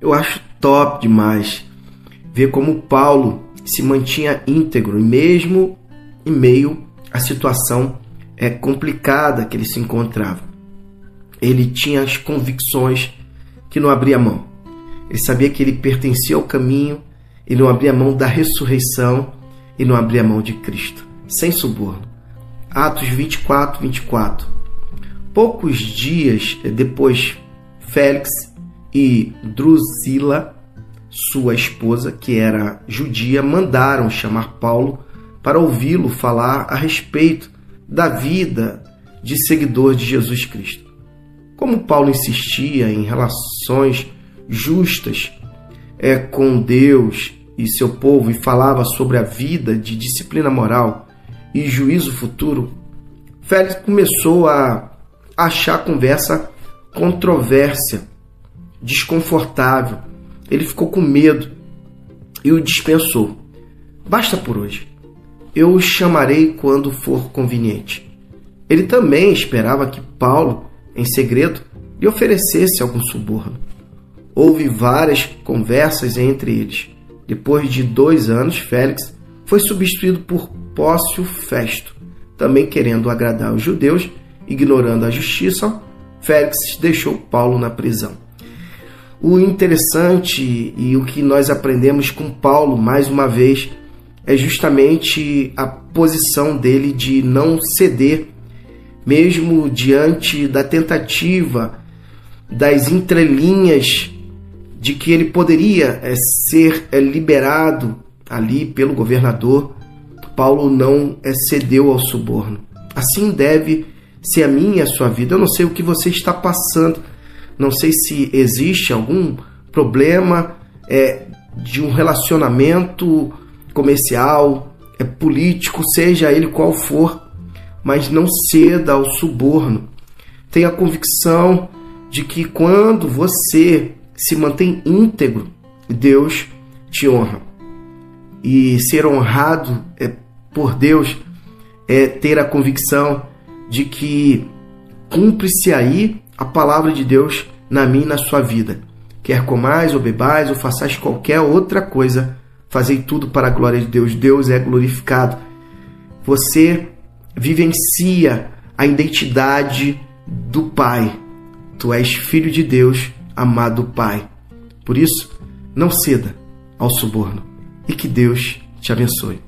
Eu acho top demais ver como Paulo se mantinha íntegro, mesmo em meio à situação é, complicada que ele se encontrava. Ele tinha as convicções que não abria mão. Ele sabia que ele pertencia ao caminho e não abria mão da ressurreição e não abria mão de Cristo, sem suborno. Atos 24, 24. Poucos dias depois, Félix e Drusila, sua esposa, que era judia, mandaram chamar Paulo para ouvi-lo falar a respeito da vida de seguidor de Jesus Cristo. Como Paulo insistia em relações justas é, com Deus e seu povo e falava sobre a vida de disciplina moral e juízo futuro, Félix começou a achar a conversa controvérsia, desconfortável. Ele ficou com medo e o dispensou. Basta por hoje. Eu o chamarei quando for conveniente. Ele também esperava que Paulo em segredo, lhe oferecesse algum suborno. Houve várias conversas entre eles. Depois de dois anos, Félix foi substituído por Pócio Festo. Também querendo agradar os judeus, ignorando a justiça, Félix deixou Paulo na prisão. O interessante e o que nós aprendemos com Paulo, mais uma vez, é justamente a posição dele de não ceder mesmo diante da tentativa das entrelinhas de que ele poderia é, ser é, liberado ali pelo governador, Paulo não é, cedeu ao suborno. Assim deve ser a minha e a sua vida. Eu não sei o que você está passando, não sei se existe algum problema é, de um relacionamento comercial, é, político, seja ele qual for mas não ceda ao suborno. Tenha a convicção de que quando você se mantém íntegro, Deus te honra. E ser honrado é, por Deus é ter a convicção de que cumpre-se aí a palavra de Deus na minha e na sua vida. Quer comais ou bebais ou façais qualquer outra coisa, fazei tudo para a glória de Deus. Deus é glorificado. Você vivencia a identidade do Pai. Tu és filho de Deus, amado Pai. Por isso, não ceda ao suborno e que Deus te abençoe.